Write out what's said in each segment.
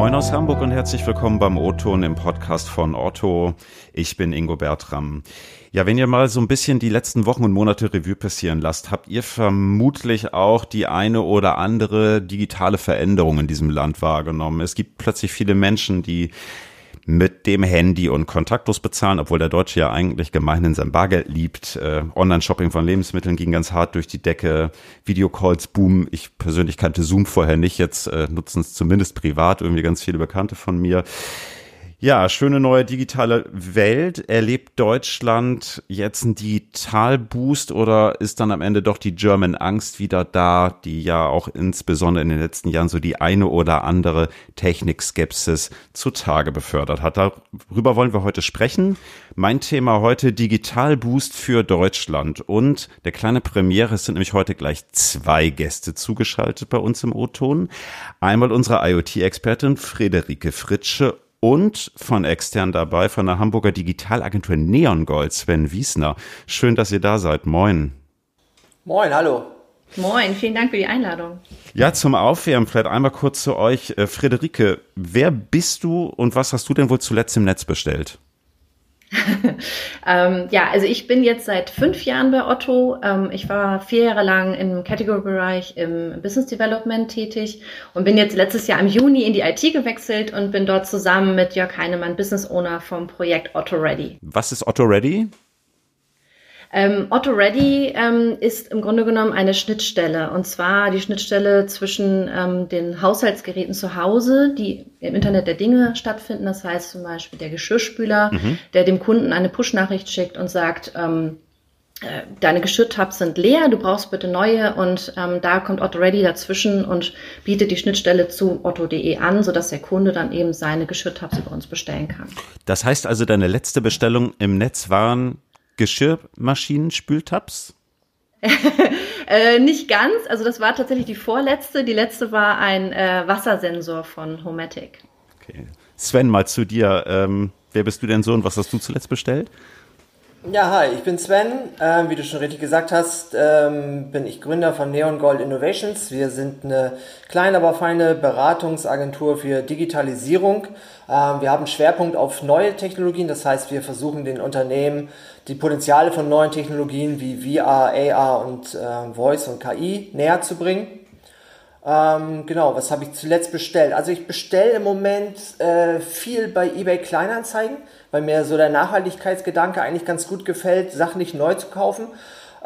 Moin aus Hamburg und herzlich willkommen beim O-Ton im Podcast von Otto. Ich bin Ingo Bertram. Ja, wenn ihr mal so ein bisschen die letzten Wochen und Monate Revue passieren lasst, habt ihr vermutlich auch die eine oder andere digitale Veränderung in diesem Land wahrgenommen. Es gibt plötzlich viele Menschen, die mit dem Handy und kontaktlos bezahlen, obwohl der Deutsche ja eigentlich gemeinhin sein Bargeld liebt. Äh, Online-Shopping von Lebensmitteln ging ganz hart durch die Decke. Videocalls boom. Ich persönlich kannte Zoom vorher nicht. Jetzt äh, nutzen es zumindest privat irgendwie ganz viele Bekannte von mir. Ja, schöne neue digitale Welt. Erlebt Deutschland jetzt einen Digitalboost oder ist dann am Ende doch die German Angst wieder da, die ja auch insbesondere in den letzten Jahren so die eine oder andere Technikskepsis zutage befördert hat? Darüber wollen wir heute sprechen. Mein Thema heute Digitalboost für Deutschland und der kleine Premiere es sind nämlich heute gleich zwei Gäste zugeschaltet bei uns im O-Ton. Einmal unsere IoT-Expertin Friederike Fritsche und von extern dabei von der Hamburger Digitalagentur Neon Gold, Sven Wiesner. Schön, dass ihr da seid. Moin. Moin, hallo. Moin, vielen Dank für die Einladung. Ja, zum Aufwärmen vielleicht einmal kurz zu euch. Äh, Friederike, wer bist du und was hast du denn wohl zuletzt im Netz bestellt? ähm, ja, also ich bin jetzt seit fünf Jahren bei Otto. Ähm, ich war vier Jahre lang im Category-Bereich im Business Development tätig und bin jetzt letztes Jahr im Juni in die IT gewechselt und bin dort zusammen mit Jörg Heinemann Business Owner vom Projekt Otto Ready. Was ist Otto Ready? Ähm, Otto Ready ähm, ist im Grunde genommen eine Schnittstelle und zwar die Schnittstelle zwischen ähm, den Haushaltsgeräten zu Hause, die im Internet der Dinge stattfinden. Das heißt zum Beispiel der Geschirrspüler, mhm. der dem Kunden eine Push-Nachricht schickt und sagt, ähm, äh, deine Geschirrtabs sind leer, du brauchst bitte neue und ähm, da kommt Otto Ready dazwischen und bietet die Schnittstelle zu otto.de an, sodass der Kunde dann eben seine Geschirrtabs über uns bestellen kann. Das heißt also, deine letzte Bestellung im Netz waren Geschirrmaschinen, Spültabs? äh, nicht ganz. Also das war tatsächlich die vorletzte. Die letzte war ein äh, Wassersensor von Homatic. Okay. Sven, mal zu dir. Ähm, wer bist du denn so und was hast du zuletzt bestellt? Ja, hi, ich bin Sven. Ähm, wie du schon richtig gesagt hast, ähm, bin ich Gründer von Neon Gold Innovations. Wir sind eine kleine, aber feine Beratungsagentur für Digitalisierung. Ähm, wir haben Schwerpunkt auf neue Technologien. Das heißt, wir versuchen den Unternehmen die Potenziale von neuen Technologien wie VR, AR und äh, Voice und KI näher zu bringen. Ähm, genau, was habe ich zuletzt bestellt? Also ich bestelle im Moment äh, viel bei eBay Kleinanzeigen weil mir so der Nachhaltigkeitsgedanke eigentlich ganz gut gefällt, Sachen nicht neu zu kaufen.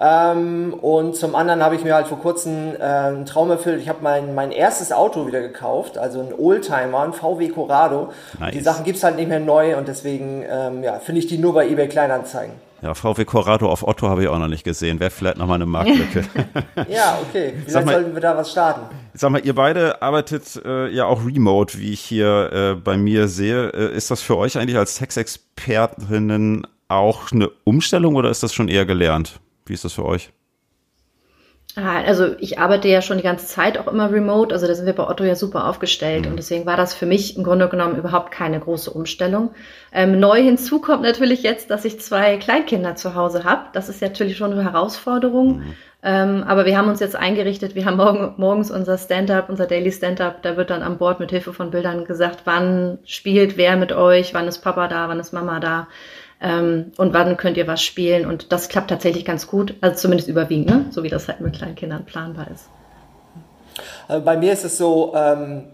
Ähm, und zum anderen habe ich mir halt vor kurzem äh, einen Traum erfüllt. Ich habe mein, mein erstes Auto wieder gekauft, also ein Oldtimer, ein VW Corrado. Nice. Die Sachen gibt's halt nicht mehr neu und deswegen ähm, ja, finde ich die nur bei eBay Kleinanzeigen. Ja, VW Corrado auf Otto habe ich auch noch nicht gesehen. Wäre vielleicht nochmal eine Marktlücke. ja, okay. Vielleicht mal, sollten wir da was starten. Sag mal, ihr beide arbeitet äh, ja auch remote, wie ich hier äh, bei mir sehe. Äh, ist das für euch eigentlich als Textexpertinnen auch eine Umstellung oder ist das schon eher gelernt? Wie ist das für euch? Ah, also ich arbeite ja schon die ganze Zeit auch immer remote, also da sind wir bei Otto ja super aufgestellt mhm. und deswegen war das für mich im Grunde genommen überhaupt keine große Umstellung. Ähm, neu hinzu kommt natürlich jetzt, dass ich zwei Kleinkinder zu Hause habe. Das ist natürlich schon eine Herausforderung, mhm. ähm, aber wir haben uns jetzt eingerichtet, wir haben morgen, morgens unser Stand-up, unser Daily Stand-up, da wird dann an Bord mit Hilfe von Bildern gesagt, wann spielt wer mit euch, wann ist Papa da, wann ist Mama da ähm, und wann könnt ihr was spielen. Und das klappt tatsächlich ganz gut, also zumindest überwiegend, ne? so wie das halt mit kleinen Kindern planbar ist. Also bei mir ist es so, ähm,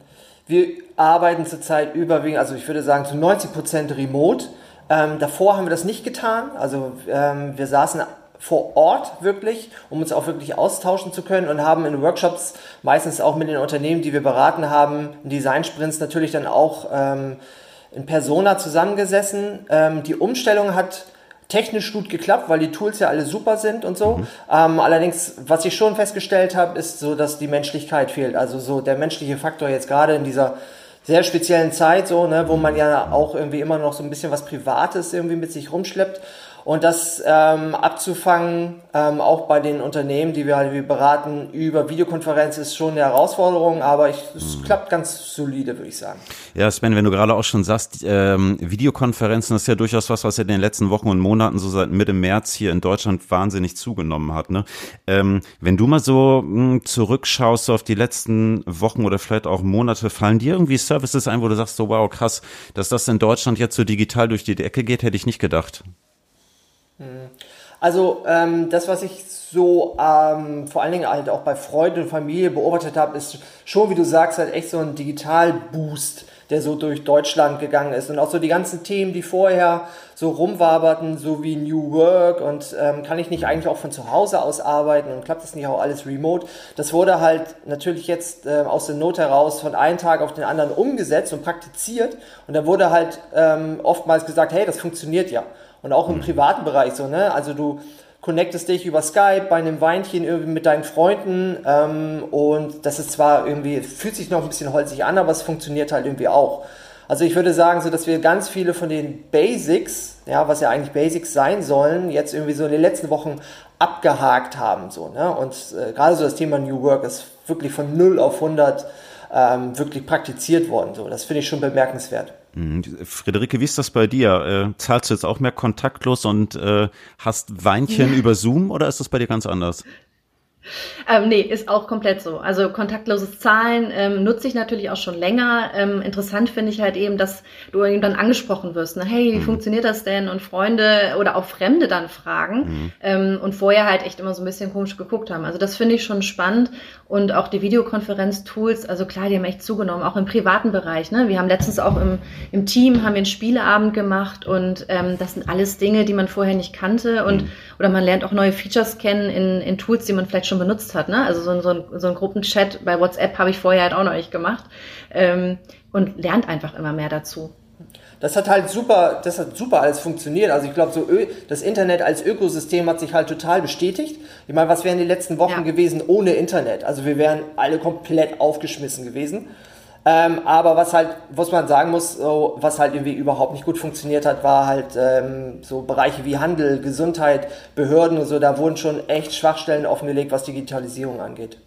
wir arbeiten zurzeit überwiegend, also ich würde sagen zu 90 Prozent remote. Ähm, davor haben wir das nicht getan. Also ähm, wir saßen vor Ort wirklich, um uns auch wirklich austauschen zu können und haben in Workshops meistens auch mit den Unternehmen, die wir beraten haben, in Design-Sprints natürlich dann auch ähm, in Persona zusammengesessen. Ähm, die Umstellung hat technisch gut geklappt, weil die Tools ja alle super sind und so. Mhm. Ähm, allerdings, was ich schon festgestellt habe, ist so, dass die Menschlichkeit fehlt. Also so der menschliche Faktor jetzt gerade in dieser sehr speziellen Zeit, so, ne, wo man ja auch irgendwie immer noch so ein bisschen was Privates irgendwie mit sich rumschleppt. Und das ähm, abzufangen, ähm, auch bei den Unternehmen, die wir halt wie beraten, über Videokonferenz ist schon eine Herausforderung, aber ich, es mhm. klappt ganz solide, würde ich sagen. Ja, Sven, wenn du gerade auch schon sagst, ähm, Videokonferenzen ist ja durchaus was, was in den letzten Wochen und Monaten so seit Mitte März hier in Deutschland wahnsinnig zugenommen hat. Ne? Ähm, wenn du mal so mh, hm, zurückschaust so auf die letzten Wochen oder vielleicht auch Monate, fallen dir irgendwie Services ein, wo du sagst, so wow, krass, dass das in Deutschland jetzt so digital durch die Decke geht, hätte ich nicht gedacht. Also ähm, das, was ich so ähm, vor allen Dingen halt auch bei Freunden und Familie beobachtet habe, ist schon, wie du sagst, halt echt so ein Digital-Boost, der so durch Deutschland gegangen ist. Und auch so die ganzen Themen, die vorher so rumwaberten, so wie New Work und ähm, kann ich nicht eigentlich auch von zu Hause aus arbeiten und klappt das nicht auch alles remote, das wurde halt natürlich jetzt äh, aus der Not heraus von einem Tag auf den anderen umgesetzt und praktiziert. Und da wurde halt ähm, oftmals gesagt, hey, das funktioniert ja. Und auch im mhm. privaten Bereich so, ne? Also du connectest dich über Skype bei einem Weinchen irgendwie mit deinen Freunden ähm, und das ist zwar irgendwie, fühlt sich noch ein bisschen holzig an, aber es funktioniert halt irgendwie auch. Also ich würde sagen, so dass wir ganz viele von den Basics, ja, was ja eigentlich Basics sein sollen, jetzt irgendwie so in den letzten Wochen abgehakt haben, so, ne? Und äh, gerade so das Thema New Work ist wirklich von 0 auf 100 ähm, wirklich praktiziert worden, so. Das finde ich schon bemerkenswert. Mhm. Friederike, wie ist das bei dir? Äh, zahlst du jetzt auch mehr kontaktlos und äh, hast Weinchen über Zoom oder ist das bei dir ganz anders? Ähm, nee, ist auch komplett so. Also kontaktloses Zahlen ähm, nutze ich natürlich auch schon länger. Ähm, interessant finde ich halt eben, dass du eben dann angesprochen wirst. Ne? Hey, wie mhm. funktioniert das denn? Und Freunde oder auch Fremde dann fragen mhm. ähm, und vorher halt echt immer so ein bisschen komisch geguckt haben. Also das finde ich schon spannend und auch die Videokonferenz-Tools, also klar, die haben echt zugenommen, auch im privaten Bereich. Ne? Wir haben letztens auch im, im Team haben wir einen Spieleabend gemacht und ähm, das sind alles Dinge, die man vorher nicht kannte und mhm. oder man lernt auch neue Features kennen in, in Tools, die man vielleicht schon benutzt hat. Ne? Also so, so, ein, so ein Gruppenchat bei WhatsApp habe ich vorher halt auch noch nicht gemacht ähm, und lernt einfach immer mehr dazu. Das hat halt super, das hat super alles funktioniert. Also ich glaube, so das Internet als Ökosystem hat sich halt total bestätigt. Ich meine, was wären die letzten Wochen ja. gewesen ohne Internet? Also wir wären alle komplett aufgeschmissen gewesen. Ähm, aber was halt, was man sagen muss, so, was halt irgendwie überhaupt nicht gut funktioniert hat, war halt ähm, so Bereiche wie Handel, Gesundheit, Behörden und so, da wurden schon echt Schwachstellen offengelegt, was Digitalisierung angeht.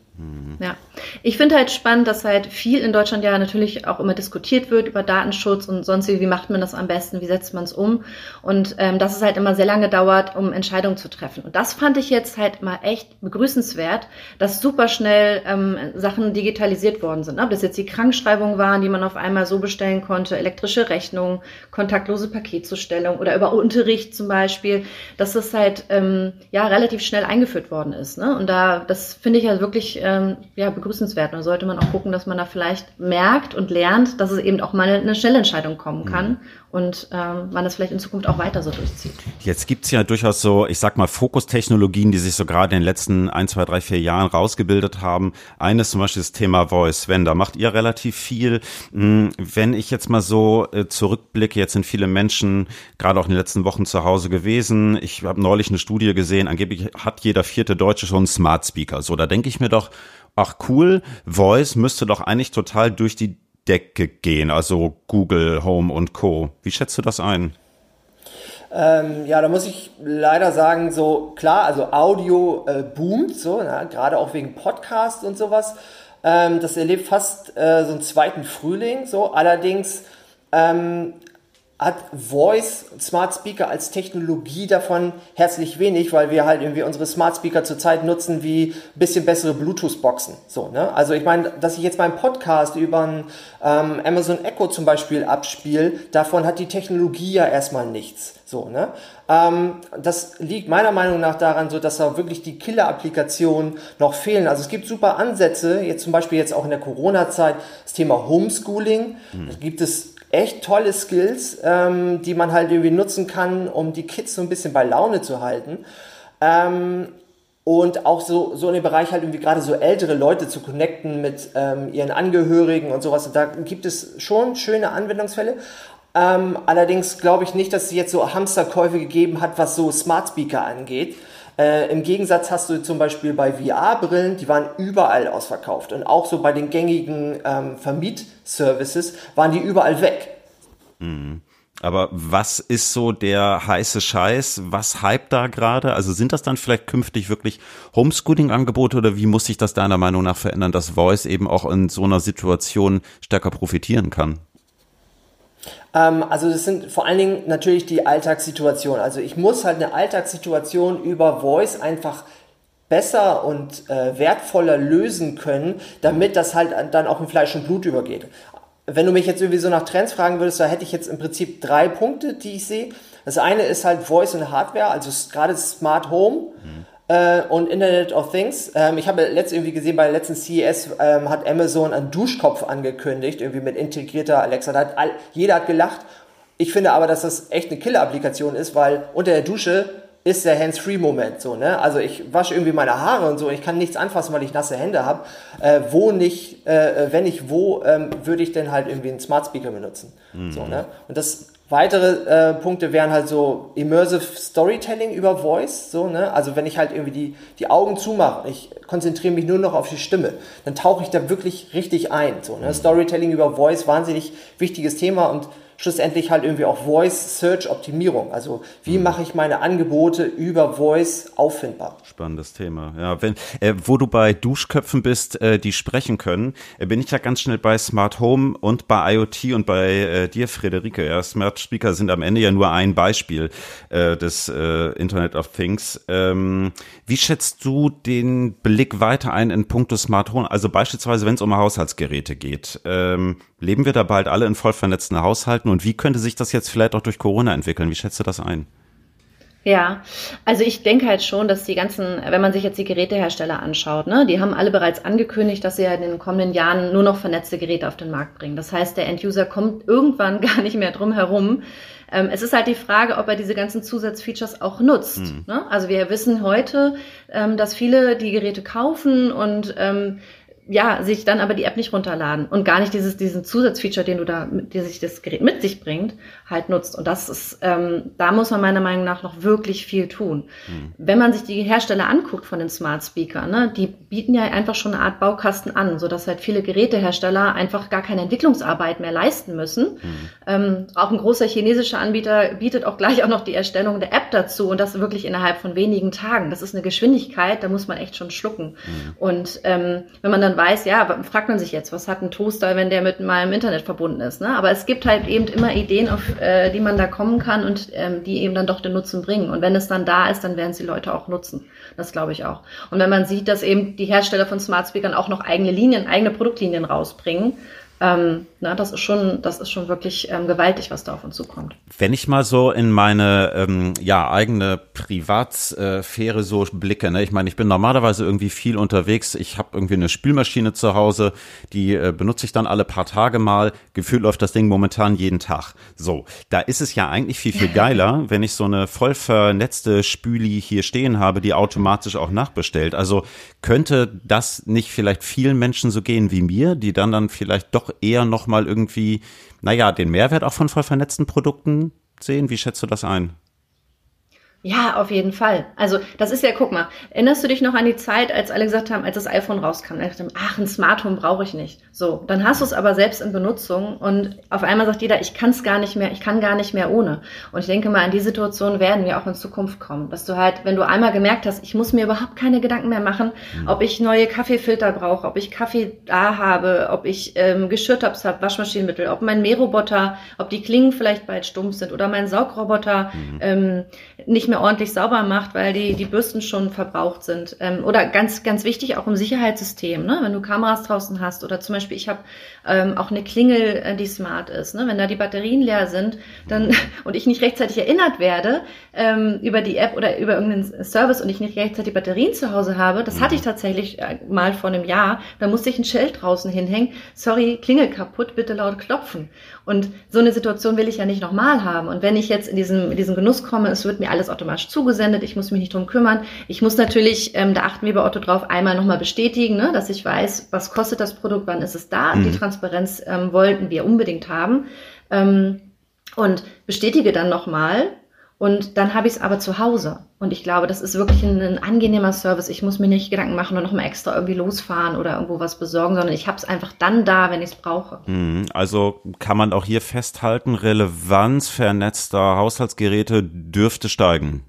Ja, ich finde halt spannend, dass halt viel in Deutschland ja natürlich auch immer diskutiert wird über Datenschutz und sonst wie, macht man das am besten, wie setzt man es um und ähm, dass es halt immer sehr lange dauert, um Entscheidungen zu treffen. Und das fand ich jetzt halt mal echt begrüßenswert, dass super schnell ähm, Sachen digitalisiert worden sind. Ob das jetzt die Krankschreibungen waren, die man auf einmal so bestellen konnte, elektrische Rechnungen, kontaktlose Paketzustellung oder über Unterricht zum Beispiel, dass es halt ähm, ja relativ schnell eingeführt worden ist. Ne? Und da, das finde ich halt wirklich ähm, ja, begrüßenswert. Und sollte man auch gucken, dass man da vielleicht merkt und lernt, dass es eben auch mal eine Schnellentscheidung kommen kann mhm. Und ähm, man das vielleicht in Zukunft auch weiter so durchzieht. Jetzt gibt's ja durchaus so, ich sag mal, Fokustechnologien, die sich so gerade in den letzten ein, zwei, drei, vier Jahren rausgebildet haben. Eines zum Beispiel das Thema Voice. Wenn, da macht ihr relativ viel. Hm, wenn ich jetzt mal so äh, zurückblicke, jetzt sind viele Menschen gerade auch in den letzten Wochen zu Hause gewesen. Ich habe neulich eine Studie gesehen, angeblich hat jeder vierte Deutsche schon einen Smart Speaker. So, da denke ich mir doch, ach cool, Voice müsste doch eigentlich total durch die Decke gehen, also Google, Home und Co. Wie schätzt du das ein? Ähm, ja, da muss ich leider sagen, so klar, also Audio äh, boomt, so, gerade auch wegen Podcast und sowas. Ähm, das erlebt fast äh, so einen zweiten Frühling, so. Allerdings ähm, hat Voice Smart Speaker als Technologie davon herzlich wenig, weil wir halt irgendwie unsere Smart Speaker zurzeit nutzen wie ein bisschen bessere Bluetooth-Boxen. So, ne? Also ich meine, dass ich jetzt meinen Podcast über ein ähm, Amazon Echo zum Beispiel abspiele, davon hat die Technologie ja erstmal nichts. So, ne? Ähm, das liegt meiner Meinung nach daran, so dass da wirklich die Killer-Applikationen noch fehlen. Also es gibt super Ansätze, jetzt zum Beispiel jetzt auch in der Corona-Zeit, das Thema Homeschooling. Mhm. Da gibt es echt tolle Skills, ähm, die man halt irgendwie nutzen kann, um die Kids so ein bisschen bei Laune zu halten. Ähm, und auch so, so in dem Bereich halt irgendwie gerade so ältere Leute zu connecten mit ähm, ihren Angehörigen und sowas. Und da gibt es schon schöne Anwendungsfälle. Ähm, allerdings glaube ich nicht, dass es jetzt so Hamsterkäufe gegeben hat, was so Smart Speaker angeht. Äh, Im Gegensatz hast du zum Beispiel bei VR-Brillen, die waren überall ausverkauft. Und auch so bei den gängigen ähm, Vermietservices waren die überall weg. Mhm. Aber was ist so der heiße Scheiß? Was hype da gerade? Also sind das dann vielleicht künftig wirklich Homeschooling-Angebote oder wie muss sich das deiner Meinung nach verändern, dass Voice eben auch in so einer Situation stärker profitieren kann? Ähm, also das sind vor allen Dingen natürlich die Alltagssituationen. Also ich muss halt eine Alltagssituation über Voice einfach besser und äh, wertvoller lösen können, damit das halt dann auch in Fleisch und Blut übergeht. Wenn du mich jetzt irgendwie so nach Trends fragen würdest, da hätte ich jetzt im Prinzip drei Punkte, die ich sehe. Das eine ist halt Voice und Hardware, also gerade Smart Home. Mhm äh, und Internet of Things. Ähm, ich habe letztens irgendwie gesehen, bei der letzten CES ähm, hat Amazon einen Duschkopf angekündigt, irgendwie mit integrierter Alexa. Da hat all, jeder hat gelacht. Ich finde aber, dass das echt eine Killer-Applikation ist, weil unter der Dusche ist der Hands-Free-Moment so, ne? Also ich wasche irgendwie meine Haare und so, ich kann nichts anfassen, weil ich nasse Hände habe. Äh, wo nicht, äh, wenn ich wo, ähm, würde ich denn halt irgendwie einen Smart Speaker benutzen. Mhm. So, ne? Und das Weitere äh, Punkte wären halt so Immersive Storytelling über Voice, so, ne? Also wenn ich halt irgendwie die, die Augen zumache, ich konzentriere mich nur noch auf die Stimme, dann tauche ich da wirklich richtig ein, so, ne? Storytelling über Voice, wahnsinnig wichtiges Thema und schlussendlich halt irgendwie auch Voice Search Optimierung. Also wie mhm. mache ich meine Angebote über Voice auffindbar? Spannendes Thema. Ja, wenn äh, wo du bei Duschköpfen bist, äh, die sprechen können, äh, bin ich ja ganz schnell bei Smart Home und bei IoT und bei äh, dir, Friederike. Ja, Smart Speaker sind am Ende ja nur ein Beispiel äh, des äh, Internet of Things. Ähm, wie schätzt du den Blick weiter ein in puncto Smart Home? Also beispielsweise, wenn es um Haushaltsgeräte geht. Ähm, leben wir da bald alle in voll vernetzten Haushalten und wie könnte sich das jetzt vielleicht auch durch Corona entwickeln? Wie schätzt du das ein? Ja, also ich denke halt schon, dass die ganzen, wenn man sich jetzt die Gerätehersteller anschaut, ne, die haben alle bereits angekündigt, dass sie ja in den kommenden Jahren nur noch vernetzte Geräte auf den Markt bringen. Das heißt, der Enduser kommt irgendwann gar nicht mehr drum herum. Ähm, es ist halt die Frage, ob er diese ganzen Zusatzfeatures auch nutzt. Mhm. Ne? Also wir wissen heute, ähm, dass viele die Geräte kaufen und ähm, ja, sich dann aber die App nicht runterladen und gar nicht dieses, diesen Zusatzfeature, den du da, der sich das Gerät mit sich bringt, halt nutzt. Und das ist, ähm, da muss man meiner Meinung nach noch wirklich viel tun. Mhm. Wenn man sich die Hersteller anguckt von den Smart Speakern, ne, die bieten ja einfach schon eine Art Baukasten an, so dass halt viele Gerätehersteller einfach gar keine Entwicklungsarbeit mehr leisten müssen. Mhm. Ähm, auch ein großer chinesischer Anbieter bietet auch gleich auch noch die Erstellung der App dazu und das wirklich innerhalb von wenigen Tagen. Das ist eine Geschwindigkeit, da muss man echt schon schlucken. Mhm. Und ähm, wenn man dann dann weiß, ja, fragt man sich jetzt, was hat ein Toaster, wenn der mit meinem Internet verbunden ist. Ne? Aber es gibt halt eben immer Ideen, auf äh, die man da kommen kann und ähm, die eben dann doch den Nutzen bringen. Und wenn es dann da ist, dann werden es die Leute auch nutzen. Das glaube ich auch. Und wenn man sieht, dass eben die Hersteller von Smart Speakern auch noch eigene Linien, eigene Produktlinien rausbringen, ähm, na, das ist schon, das ist schon wirklich ähm, gewaltig, was da auf uns zukommt. Wenn ich mal so in meine ähm, ja eigene Privatsphäre so blicke, ne, ich meine, ich bin normalerweise irgendwie viel unterwegs. Ich habe irgendwie eine Spülmaschine zu Hause, die äh, benutze ich dann alle paar Tage mal. Gefühlt läuft das Ding momentan jeden Tag. So, da ist es ja eigentlich viel viel geiler, wenn ich so eine voll vernetzte Spüli hier stehen habe, die automatisch auch nachbestellt. Also könnte das nicht vielleicht vielen Menschen so gehen wie mir, die dann dann vielleicht doch eher nochmal irgendwie, naja, den Mehrwert auch von voll vernetzten Produkten sehen? Wie schätzt du das ein? Ja, auf jeden Fall. Also das ist ja, guck mal, erinnerst du dich noch an die Zeit, als alle gesagt haben, als das iPhone rauskam, dachte, ach, ein Smart Home brauche ich nicht. So, dann hast du es aber selbst in Benutzung und auf einmal sagt jeder, ich kann es gar nicht mehr, ich kann gar nicht mehr ohne. Und ich denke mal, an die Situation werden wir auch in Zukunft kommen, dass du halt, wenn du einmal gemerkt hast, ich muss mir überhaupt keine Gedanken mehr machen, mhm. ob ich neue Kaffeefilter brauche, ob ich Kaffee da habe, ob ich ähm, Geschirrtabs habe, Waschmaschinenmittel, ob mein Mähroboter, ob die Klingen vielleicht bald stumpf sind oder mein Saugroboter mhm. ähm, nicht mehr mehr ordentlich sauber macht, weil die, die Bürsten schon verbraucht sind. Ähm, oder ganz, ganz wichtig auch im Sicherheitssystem, ne? wenn du Kameras draußen hast oder zum Beispiel ich habe ähm, auch eine Klingel, äh, die smart ist. Ne? Wenn da die Batterien leer sind dann und ich nicht rechtzeitig erinnert werde ähm, über die App oder über irgendeinen Service und ich nicht rechtzeitig Batterien zu Hause habe, das hatte ich tatsächlich äh, mal vor einem Jahr, da musste ich ein Schild draußen hinhängen, sorry, Klingel kaputt, bitte laut klopfen. Und so eine Situation will ich ja nicht nochmal haben. Und wenn ich jetzt in diesen, in diesen Genuss komme, es wird mir alles automatisch zugesendet, ich muss mich nicht drum kümmern. Ich muss natürlich, ähm, da achten wir bei Otto drauf, einmal nochmal bestätigen, ne, dass ich weiß, was kostet das Produkt, wann ist es da. Mhm. Die Transparenz ähm, wollten wir unbedingt haben. Ähm, und bestätige dann nochmal Und dann habe ich es aber zu Hause. Und ich glaube, das ist wirklich ein, ein, angenehmer Service. Ich muss mir nicht Gedanken machen und nochmal extra irgendwie losfahren oder irgendwo was besorgen, sondern ich habe es einfach dann da, wenn ich es brauche. Mhm. Also kann man auch hier festhalten, Relevanz vernetzter Haushaltsgeräte dürfte steigen.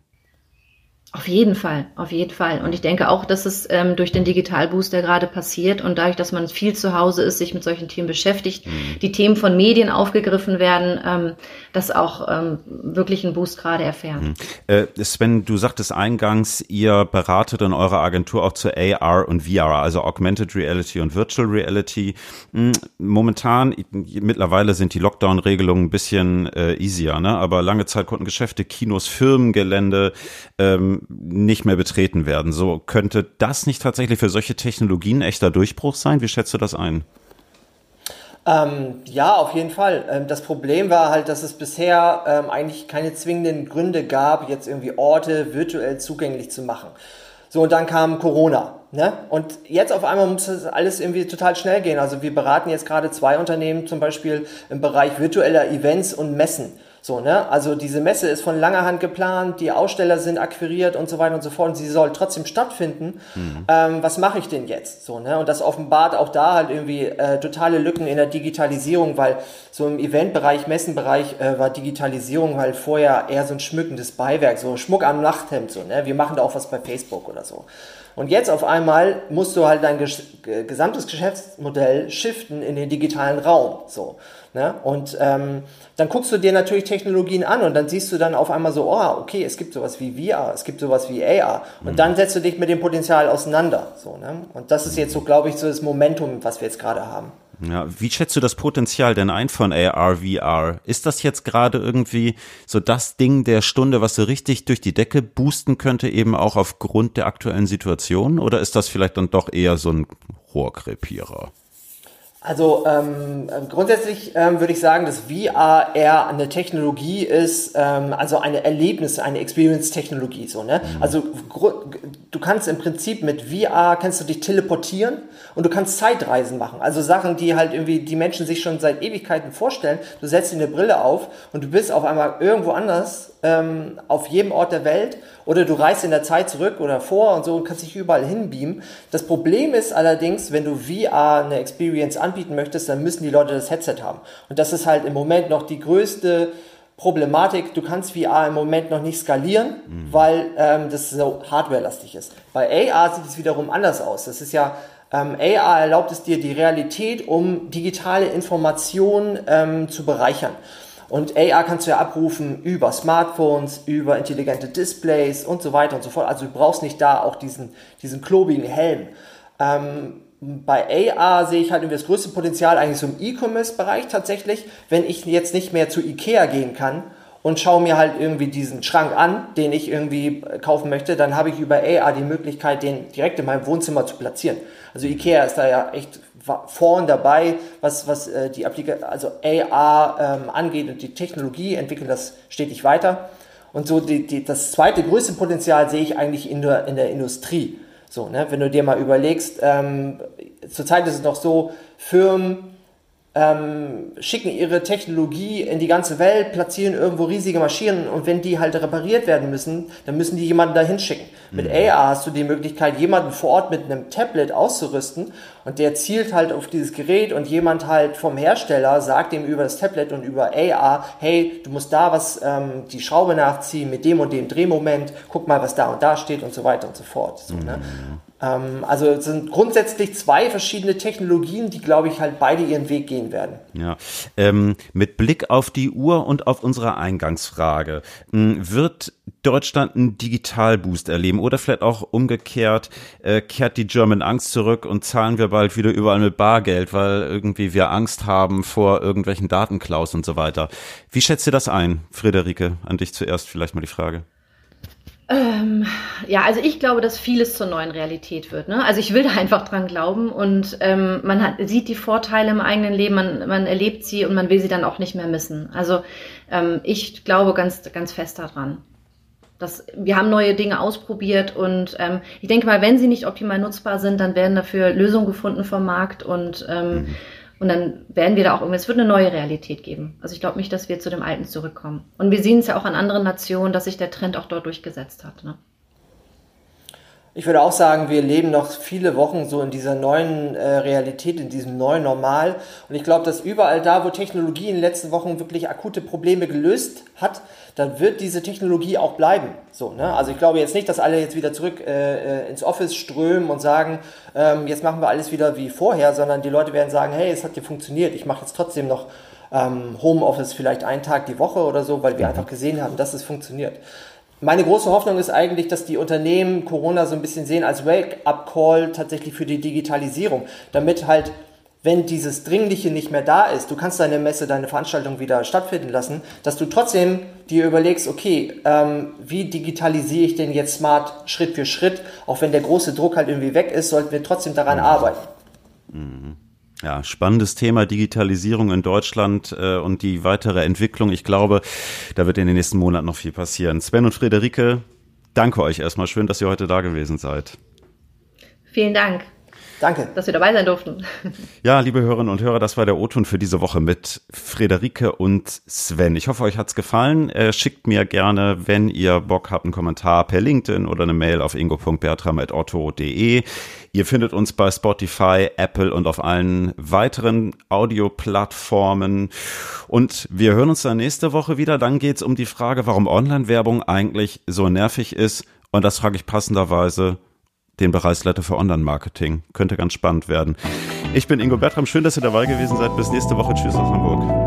Auf jeden Fall, auf jeden Fall. Und ich denke auch, dass es ähm, durch den Digitalboost, der gerade passiert und dadurch, dass man viel zu Hause ist, sich mit solchen Themen beschäftigt, mhm. die Themen von Medien aufgegriffen werden, ähm, dass auch ähm, wirklich einen Boost gerade erfährt. Mhm. Äh, Sven, du sagtest eingangs, ihr beratet in eurer Agentur auch zu AR und VR, also Augmented Reality und Virtual Reality. Mhm. Momentan, mittlerweile sind die Lockdown-Regelungen ein bisschen äh, easier, ne? aber lange Zeit konnten Geschäfte, Kinos, Firmengelände ähm, nicht mehr betreten werden. So könnte das nicht tatsächlich für solche Technologien echter Durchbruch sein? Wie schätzt du das ein? Ähm, ja, auf jeden Fall. Ähm, das Problem war halt, dass es bisher ähm, eigentlich keine zwingenden Gründe gab, jetzt irgendwie Orte virtuell zugänglich zu machen. So, und dann kam Corona. Ne? Und jetzt auf einmal muss das alles irgendwie total schnell gehen. Also wir beraten jetzt gerade zwei Unternehmen zum Beispiel im Bereich virtueller Events und Messen. So, ne? Also diese Messe ist von langer Hand geplant, die Aussteller sind akquiriert und so weiter und so fort und sie soll trotzdem stattfinden. Mhm. Ähm, was mache ich denn jetzt? So, ne? Und das offenbart auch da halt irgendwie äh, totale Lücken in der Digitalisierung, weil so im Eventbereich, Messenbereich äh, war Digitalisierung halt vorher eher so ein schmückendes Beiwerk, so Schmuck am Nachthemd, so, ne? Wir machen da auch was bei Facebook oder so. Und jetzt auf einmal musst du halt dein gesamtes Geschäftsmodell shiften in den digitalen Raum. So. Ne? Und ähm, dann guckst du dir natürlich Technologien an und dann siehst du dann auf einmal so, oh, okay, es gibt sowas wie VR, es gibt sowas wie AR. Und mhm. dann setzt du dich mit dem Potenzial auseinander. So, ne? Und das ist jetzt so, glaube ich, so das Momentum, was wir jetzt gerade haben. Ja, wie schätzt du das Potenzial denn ein von AR, VR? Ist das jetzt gerade irgendwie so das Ding der Stunde, was so richtig durch die Decke boosten könnte, eben auch aufgrund der aktuellen Situation? Oder ist das vielleicht dann doch eher so ein Rohrkrepierer? Also ähm, grundsätzlich ähm, würde ich sagen, dass VR eher eine Technologie ist, ähm, also eine Erlebnis, eine Experience-Technologie. So, ne? Mhm. Also du kannst im Prinzip mit VR kannst du dich teleportieren und du kannst Zeitreisen machen. Also Sachen, die halt irgendwie die Menschen sich schon seit Ewigkeiten vorstellen. Du setzt dir eine Brille auf und du bist auf einmal irgendwo anders ähm, auf jedem Ort der Welt oder du reist in der Zeit zurück oder vor und so und kannst dich überall hinbeamen. Das Problem ist allerdings, wenn du VR eine Experience anbieten möchtest, dann müssen die Leute das Headset haben. Und das ist halt im Moment noch die größte Problematik, du kannst VR im Moment noch nicht skalieren, mhm. weil ähm, das so hardwarelastig ist. Bei AR sieht es wiederum anders aus. Das ist ja, ähm, AR erlaubt es dir die Realität, um digitale Informationen ähm, zu bereichern. Und AR kannst du ja abrufen über Smartphones, über intelligente Displays und so weiter und so fort. Also du brauchst nicht da auch diesen, diesen klobigen Helm. Ähm, bei AR sehe ich halt irgendwie das größte Potenzial eigentlich so im E-Commerce-Bereich tatsächlich, wenn ich jetzt nicht mehr zu Ikea gehen kann und schaue mir halt irgendwie diesen Schrank an, den ich irgendwie kaufen möchte, dann habe ich über AR die Möglichkeit, den direkt in meinem Wohnzimmer zu platzieren. Also Ikea ist da ja echt vorn dabei, was, was äh, die Applika also AR ähm, angeht und die Technologie entwickeln das stetig weiter. Und so die, die, das zweite größte Potenzial sehe ich eigentlich in der, in der Industrie. So, ne? Wenn du dir mal überlegst, ähm, zurzeit ist es noch so, Firmen ähm, schicken ihre Technologie in die ganze Welt, platzieren irgendwo riesige Maschinen und wenn die halt repariert werden müssen, dann müssen die jemanden dahin schicken. Mhm. Mit AR hast du die Möglichkeit, jemanden vor Ort mit einem Tablet auszurüsten und der zielt halt auf dieses Gerät und jemand halt vom Hersteller sagt ihm über das Tablet und über AR, hey, du musst da was, ähm, die Schraube nachziehen mit dem und dem Drehmoment, guck mal, was da und da steht und so weiter und so fort. So, ne? Mhm. Ähm, also es sind grundsätzlich zwei verschiedene Technologien, die, glaube ich, halt beide ihren Weg gehen werden. Ja, ähm, mit Blick auf die Uhr und auf unsere Eingangsfrage, hm, wird Deutschland einen Digitalboost erleben oder vielleicht auch umgekehrt, äh, kehrt die German Angst zurück und zahlen wir bald wieder überall mit Bargeld, weil irgendwie wir Angst haben vor irgendwelchen Datenklaus und so weiter. Wie schätzt ihr das ein, Friederike? An dich zuerst vielleicht mal die Frage. Ähm, ja, also ich glaube, dass vieles zur neuen Realität wird. Ne? Also ich will da einfach dran glauben und ähm, man hat, sieht die Vorteile im eigenen Leben, man, man erlebt sie und man will sie dann auch nicht mehr missen. Also ähm, ich glaube ganz, ganz fest daran. Das, wir haben neue Dinge ausprobiert und ähm, ich denke mal, wenn sie nicht optimal nutzbar sind, dann werden dafür Lösungen gefunden vom Markt und ähm, mhm Und dann werden wir da auch irgendwie, es wird eine neue Realität geben. Also ich glaube nicht, dass wir zu dem Alten zurückkommen. Und wir sehen es ja auch an anderen Nationen, dass sich der Trend auch dort durchgesetzt hat. Ne? Ich würde auch sagen, wir leben noch viele Wochen so in dieser neuen äh, Realität, in diesem neuen Normal. Und ich glaube, dass überall da, wo Technologie in den letzten Wochen wirklich akute Probleme gelöst hat, dann wird diese Technologie auch bleiben. So, ne? Also ich glaube jetzt nicht, dass alle jetzt wieder zurück äh, äh ins Office strömen und sagen, ähm, jetzt machen wir alles wieder wie vorher, sondern die Leute werden sagen, hey, es hat hier funktioniert, ich mache jetzt trotzdem noch ähm, Homeoffice vielleicht einen Tag die Woche oder so, weil wir mhm. einfach gesehen haben, dass es funktioniert. Meine große Hoffnung ist eigentlich, dass die Unternehmen Corona so ein bisschen sehen als Wake-up-Call tatsächlich für die Digitalisierung, damit halt wenn dieses Dringliche nicht mehr da ist, du kannst deine Messe, deine Veranstaltung wieder stattfinden lassen, dass du trotzdem dir überlegst, okay, ähm, wie digitalisiere ich denn jetzt smart Schritt für Schritt, auch wenn der große Druck halt irgendwie weg ist, sollten wir trotzdem daran mhm. arbeiten. Mhm. Ja, spannendes Thema Digitalisierung in Deutschland äh, und die weitere Entwicklung. Ich glaube, da wird in den nächsten Monaten noch viel passieren. Sven und Friederike, danke euch erstmal. Schön, dass ihr heute da gewesen seid. Vielen Dank. Danke. Dass wir dabei sein durften. Ja, liebe Hörerinnen und Hörer, das war der O-Ton für diese Woche mit Friederike und Sven. Ich hoffe, euch hat's gefallen. Äh, schickt mir gerne, wenn ihr Bock habt, einen Kommentar per LinkedIn oder eine Mail auf ingo.bertram.otto.de. Ihr findet uns bei Spotify, Apple und auf allen weiteren Audioplattformen. Und wir hören uns dann nächste Woche wieder. Dann geht's um die Frage, warum Online-Werbung eigentlich so nervig ist. Und das frage ich passenderweise den Bereichsleiter für Online-Marketing. Könnte ganz spannend werden. Ich bin Ingo Bertram. Schön, dass ihr dabei gewesen seid. Bis nächste Woche. Tschüss aus Hamburg.